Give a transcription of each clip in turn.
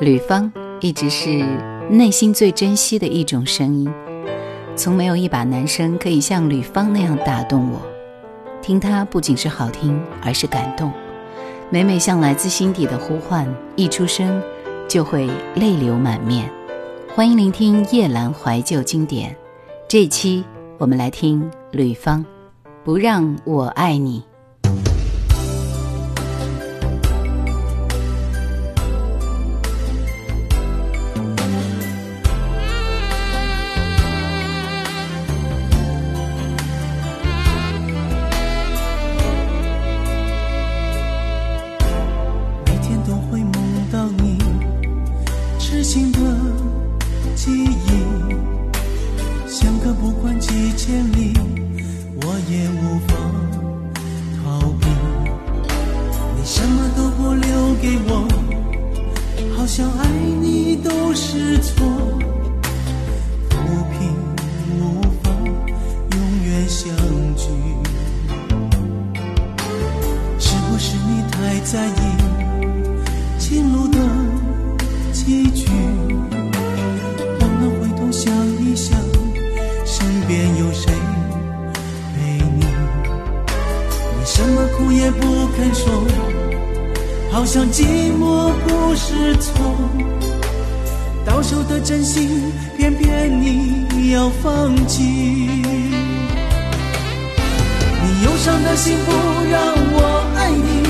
吕方一直是内心最珍惜的一种声音，从没有一把男声可以像吕方那样打动我。听他不仅是好听，而是感动。每每像来自心底的呼唤，一出声就会泪流满面。欢迎聆听夜阑怀旧经典，这期我们来听吕方，《不让我爱你》。什么都不留给我好像爱你都是错。好像寂寞不是错到手的真心偏偏你要放弃。你忧伤的心不让我爱你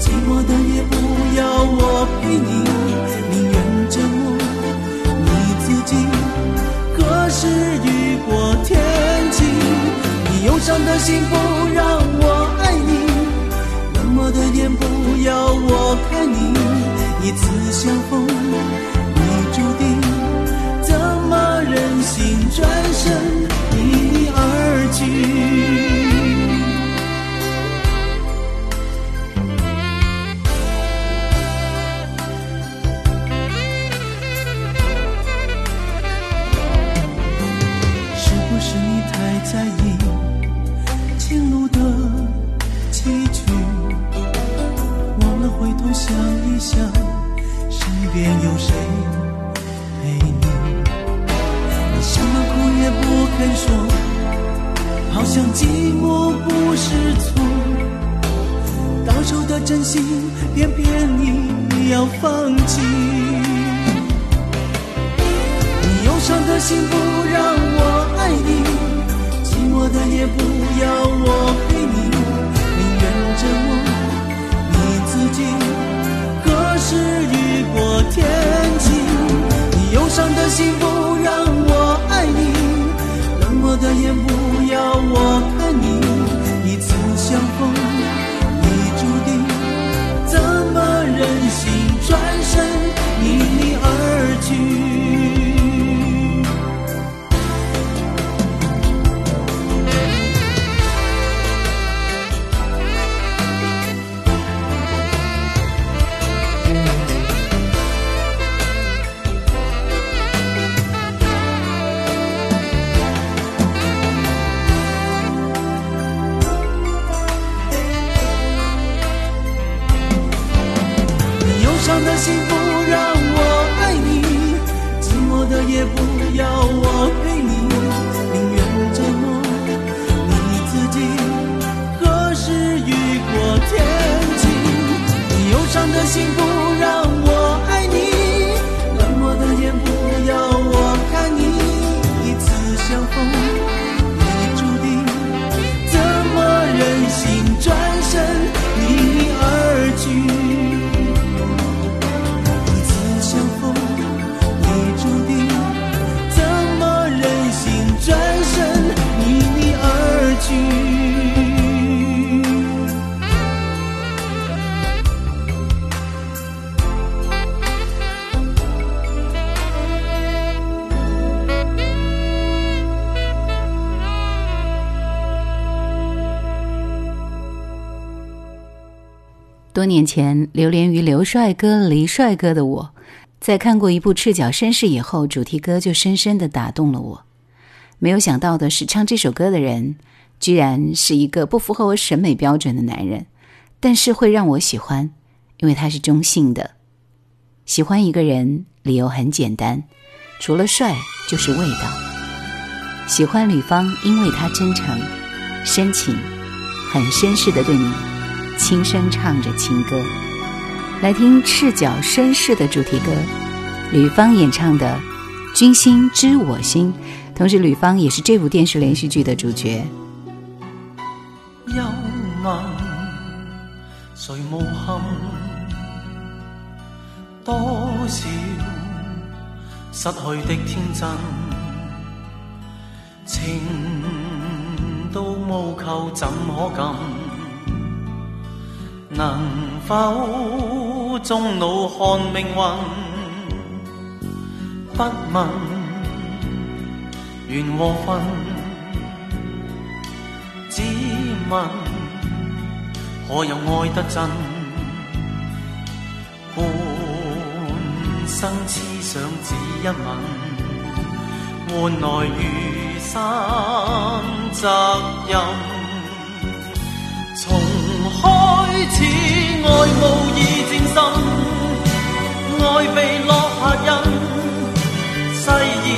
寂寞的夜不要我陪你。宁愿折磨你自己何时雨过天晴你忧伤的心不一次相逢你注定怎么忍心转身离你而去？是不是你太在意情路的崎岖？忘了回头想一想边有谁陪你？你什么苦也不肯说，好像寂寞不是错。到手的真心偏偏你要放弃，你忧伤的心不让我爱你，寂寞的夜不要我陪你。伤的心不让我爱你，冷漠的眼不要我看你，一次相逢。多年前，流连于刘帅哥、黎帅哥的我，在看过一部《赤脚绅士》以后，主题歌就深深的打动了我。没有想到的是，唱这首歌的人，居然是一个不符合我审美标准的男人，但是会让我喜欢，因为他是中性的。喜欢一个人理由很简单，除了帅就是味道。喜欢吕方，因为他真诚、深情，很绅士的对你轻声唱着情歌。来听《赤脚绅士》的主题歌，吕方演唱的《君心知我心》，同时吕方也是这部电视连续剧的主角。又问谁无憾？多少失去的天真，情到无求怎可禁？能否终老看命运？不问缘和分，只问可有爱得真？半生痴想只一吻，换来余生责任。从开始爱慕已渐深，爱被落下印，誓言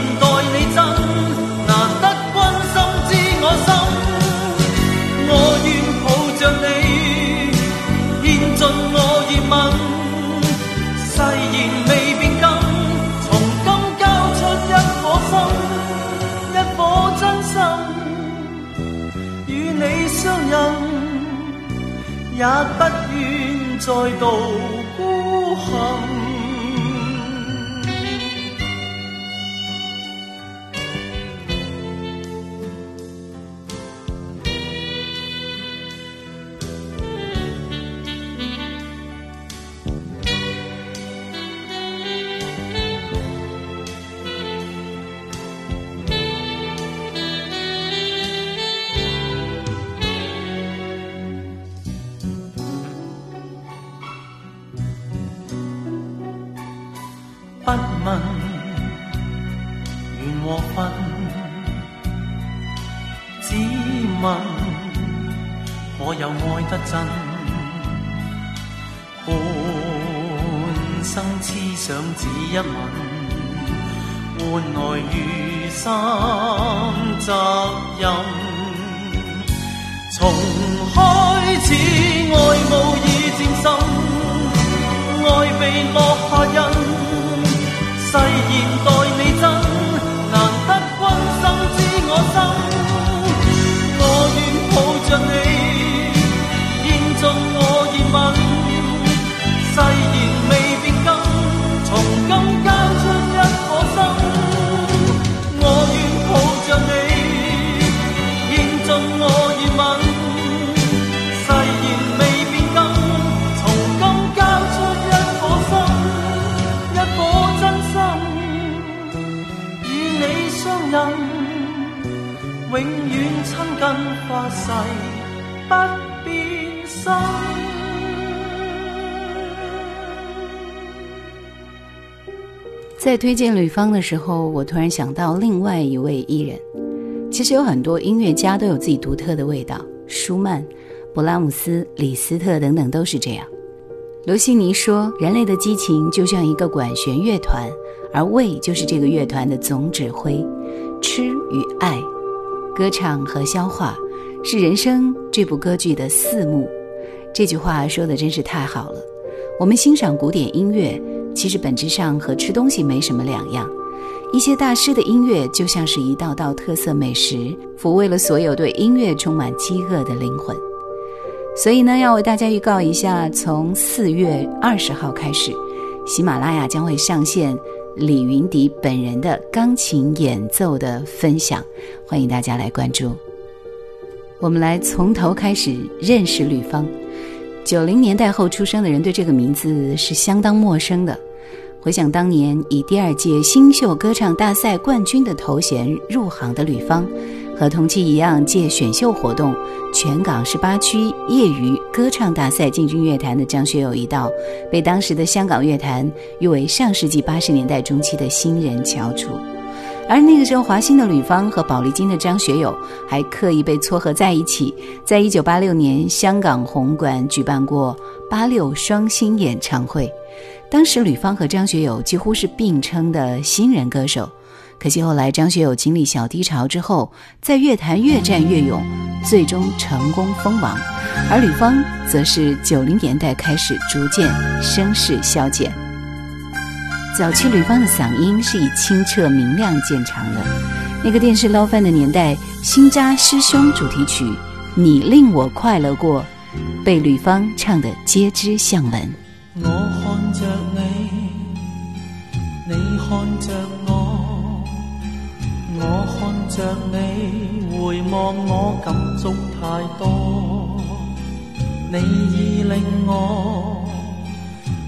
也不愿再度孤行。一吻，换来余生责任。从开始爱慕已渐深，爱被落下印。在推荐吕方的时候，我突然想到另外一位艺人。其实有很多音乐家都有自己独特的味道，舒曼、勃拉姆斯、李斯特等等都是这样。罗西尼说：“人类的激情就像一个管弦乐团，而胃就是这个乐团的总指挥。吃与爱。”歌唱和消化是人生这部歌剧的四幕，这句话说的真是太好了。我们欣赏古典音乐，其实本质上和吃东西没什么两样。一些大师的音乐就像是一道道特色美食，抚慰了所有对音乐充满饥饿的灵魂。所以呢，要为大家预告一下，从四月二十号开始，喜马拉雅将会上线。李云迪本人的钢琴演奏的分享，欢迎大家来关注。我们来从头开始认识吕方。九零年代后出生的人对这个名字是相当陌生的。回想当年以第二届新秀歌唱大赛冠军的头衔入行的吕方。和同期一样，借选秀活动全港十八区业余歌唱大赛进军乐坛的张学友一道，被当时的香港乐坛誉为上世纪八十年代中期的新人翘楚。而那个时候，华星的吕方和宝丽金的张学友还刻意被撮合在一起，在一九八六年香港红馆举办过八六双星演唱会。当时吕方和张学友几乎是并称的新人歌手。可惜后来张学友经历小低潮之后，在乐坛越战越勇，最终成功封王。而吕方则是九零年代开始逐渐声势消减。早期吕方的嗓音是以清澈明亮见长的。那个电视捞饭的年代，《新扎师兄》主题曲《你令我快乐过》，被吕方唱得皆知巷闻。我看着你，你看着我，我看着你，回望我感触太多，你已令我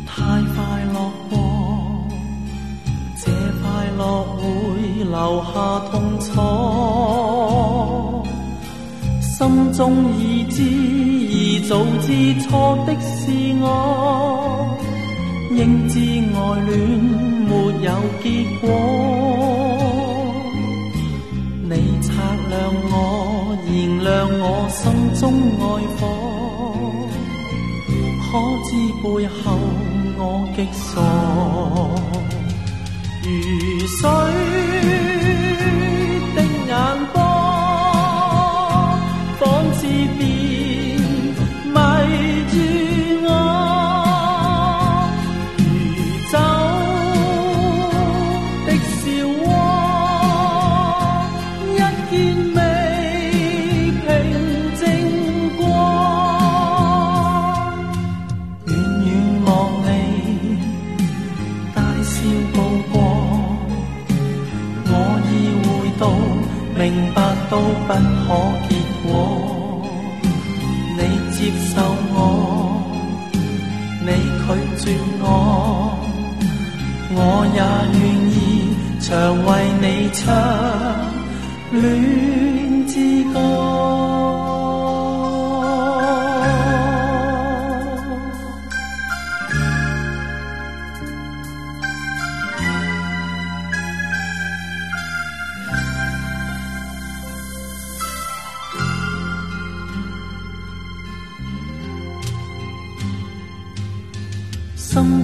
太快落会留下痛楚，心中已知，已早知错的是我。应知爱恋没有结果，你擦亮我，燃亮我心中爱火，可知背后我极傻，如水。都不可结果，你接受我，你拒绝我，我也愿意常为你唱恋之歌。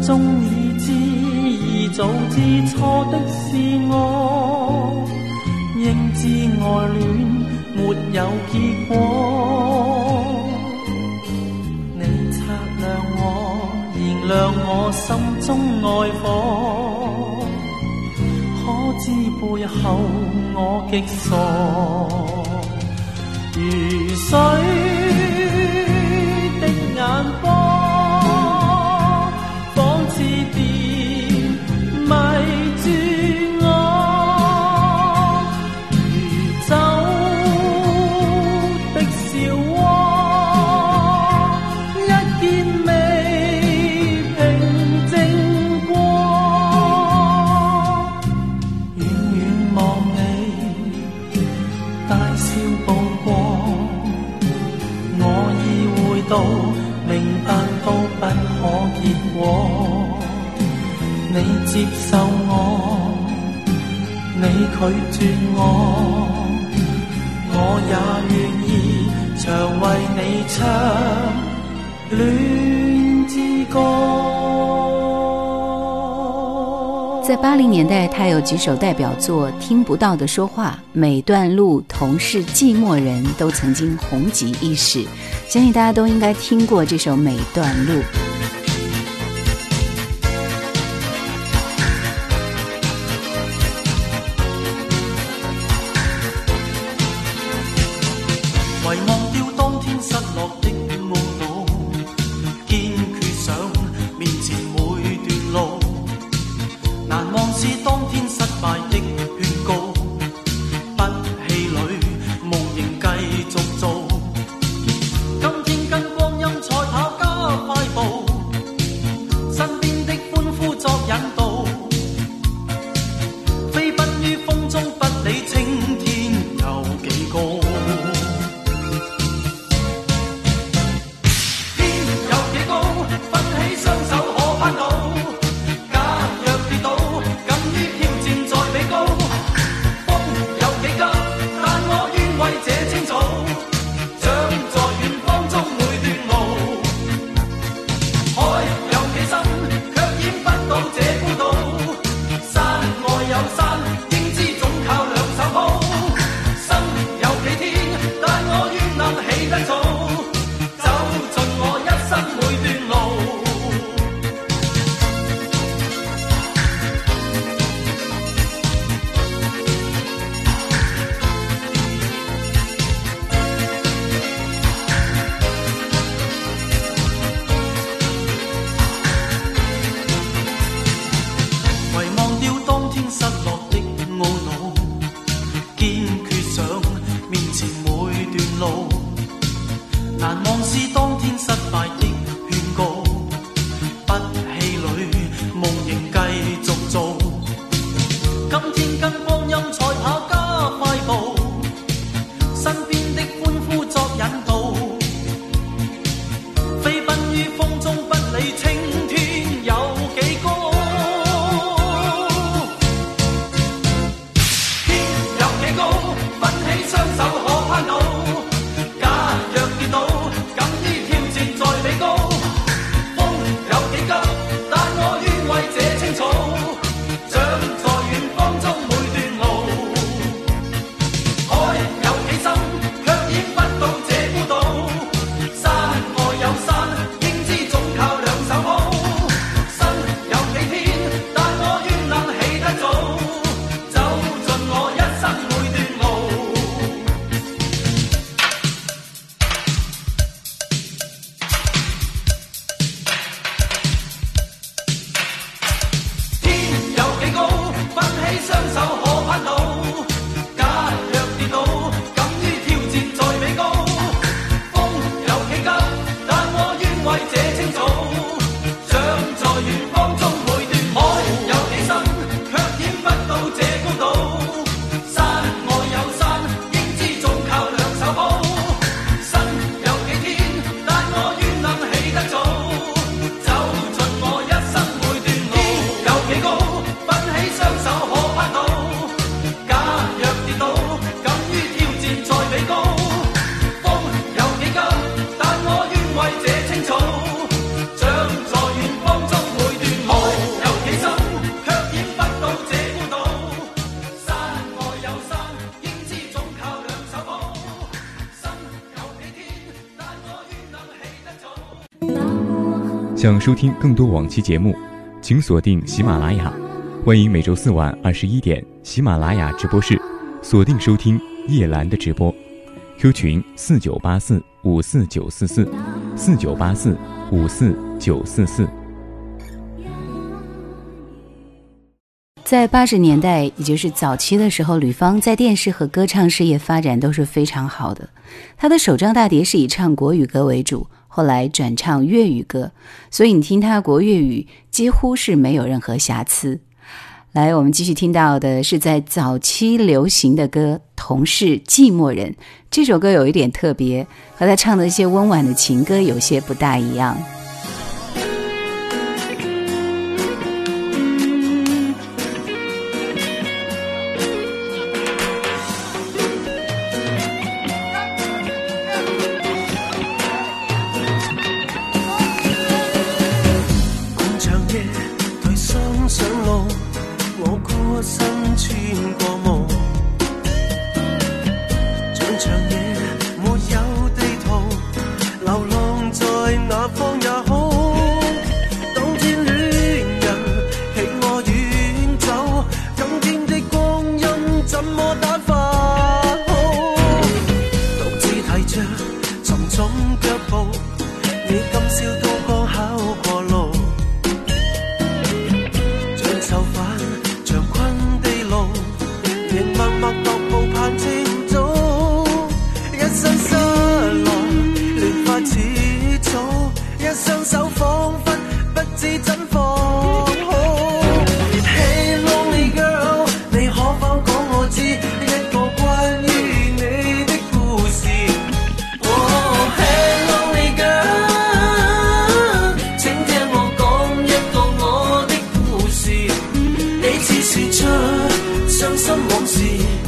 心中已知，已早知错的是我，应知爱恋没有结果。你擦亮我，燃亮我心中爱火，可知背后我极傻，如水拒绝我，我也愿意常为你唱恋之歌。在八零年代，他有几首代表作《听不到的说话》《每段路》《同是寂寞人》都曾经红极一时，相信大家都应该听过这首《每段路》。收听更多往期节目，请锁定喜马拉雅。欢迎每周四晚二十一点喜马拉雅直播室锁定收听叶兰的直播。Q 群四九八四五四九四四四九八四五四九四四。在八十年代，也就是早期的时候，吕方在电视和歌唱事业发展都是非常好的。他的首张大碟是以唱国语歌为主。后来转唱粤语歌，所以你听他国粤语几乎是没有任何瑕疵。来，我们继续听到的是在早期流行的歌《同是寂寞人》这首歌有一点特别，和他唱的一些温婉的情歌有些不大一样。只说出伤心往事。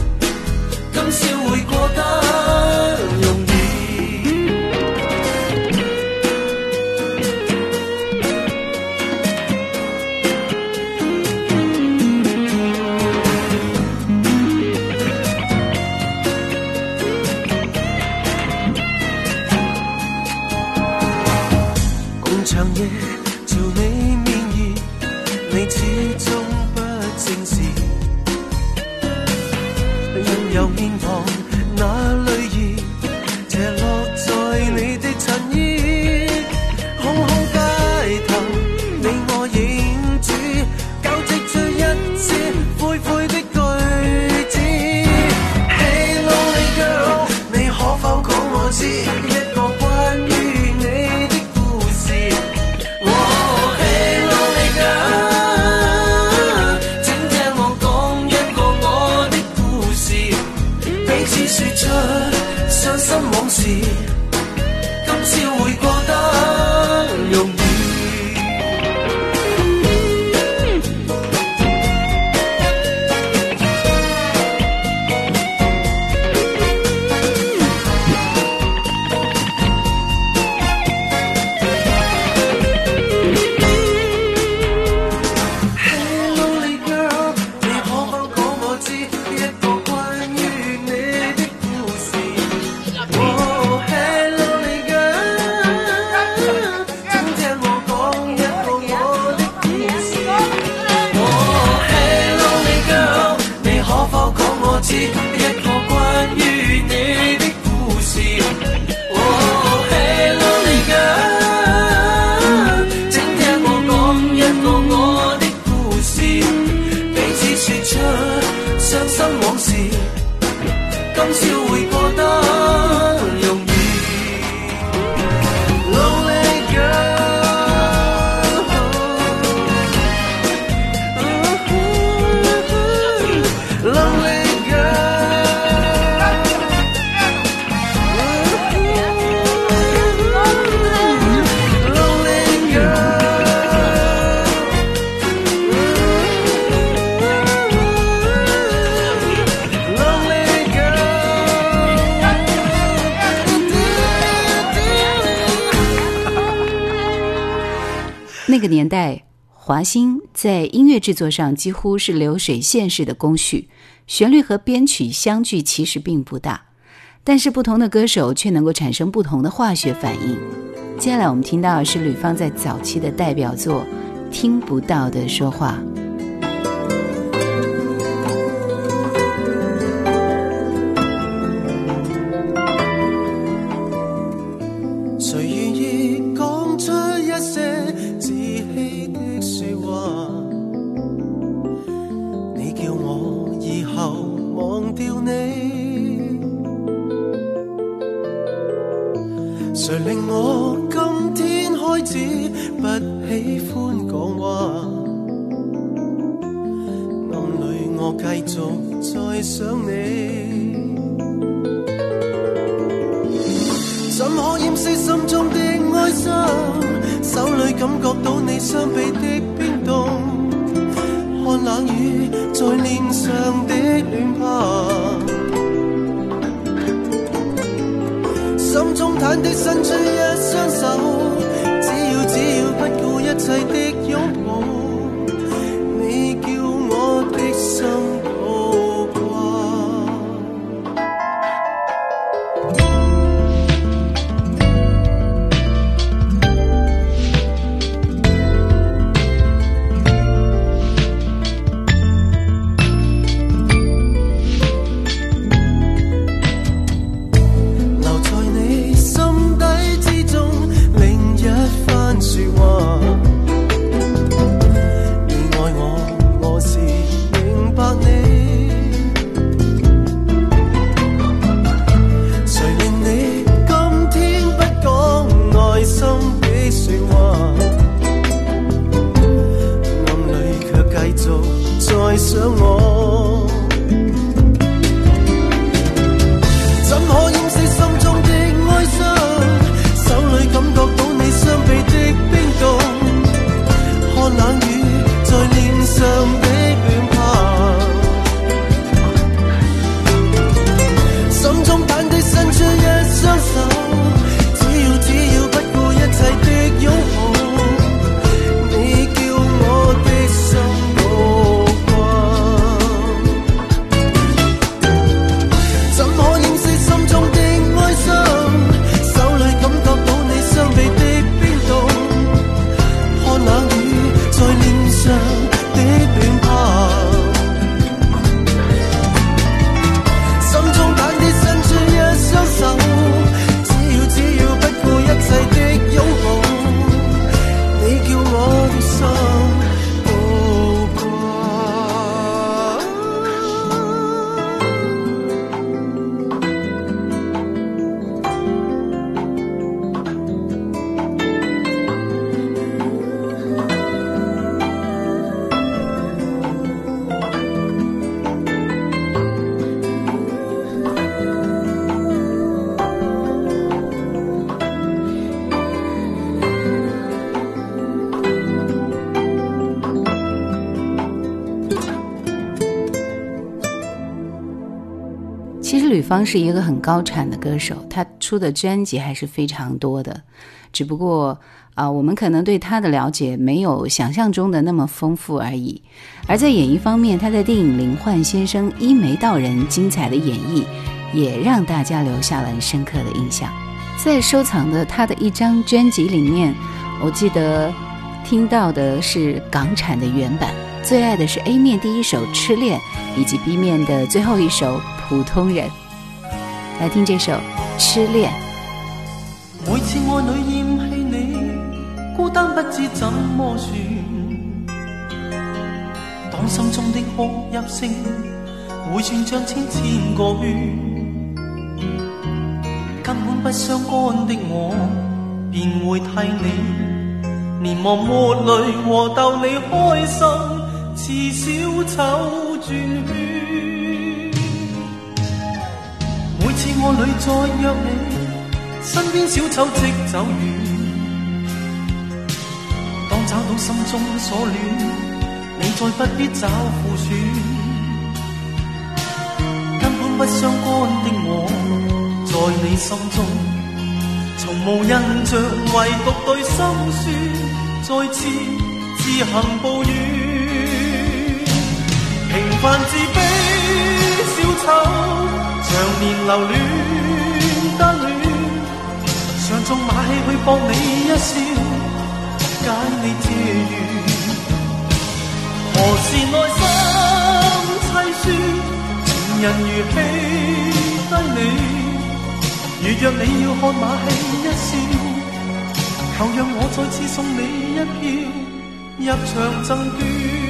年代，华星在音乐制作上几乎是流水线式的工序，旋律和编曲相距其实并不大，但是不同的歌手却能够产生不同的化学反应。接下来我们听到的是吕方在早期的代表作《听不到的说话》。面上的脸庞心中忐的伸出一双手只要只要不顾一切的拥抱你叫我的心。some more. 方是一个很高产的歌手，他出的专辑还是非常多的，只不过啊，我们可能对他的了解没有想象中的那么丰富而已。而在演绎方面，他在电影《灵幻先生》一眉道人精彩的演绎，也让大家留下了深刻的印象。在收藏的他的一张专辑里面，我记得听到的是港产的原版，最爱的是 A 面第一首《痴恋》，以及 B 面的最后一首《普通人》。来听这首《痴恋》。每次爱女厌弃你，孤单不知怎么算。当心中的哭泣声回旋像千千个圈，根本不相干的我，便会替你连忙抹泪和逗你开心，似小丑转圈。爱侣再约你，身边小丑即走远。当找到心中所恋，你再不必找负算。根本不相干的我，在你心中从无印象，唯独对心酸。再次自行抱怨，平凡自卑小丑，常年留恋单恋，常纵马戏去博你？一笑，解你？嗟怨。何时内心凄酸，情人如弃低你。如若你？要看马戏一笑，求让我再次送你？一票入场赠券。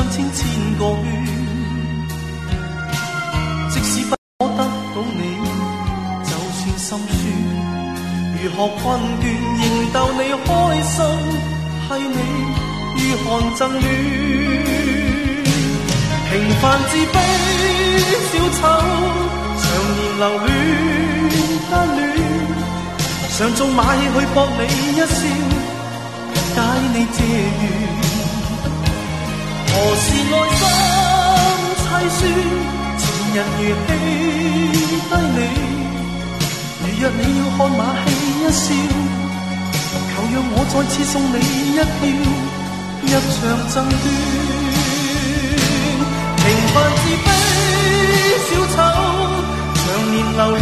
像千千个圈，即使不可得到你，就算心酸，如何困倦仍逗你开心，係你如寒赠暖。平凡自卑小丑，常年留戀不戀，常做馬戲去博你一笑，解你嗟怨。何時內心凄酸，情人如棄低你。如若你要看馬戲一笑，求讓我再次送你一票一場贈券。平凡自卑小丑，常年留戀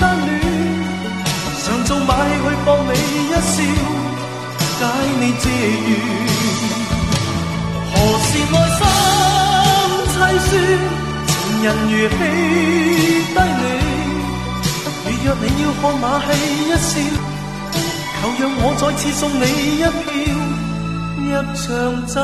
單戀，常做馬戲去博你一笑，解你嗟怨。是爱心凄酸，情人如戏低你。如若你要看马戏一笑，求让我再次送你一票入场赠。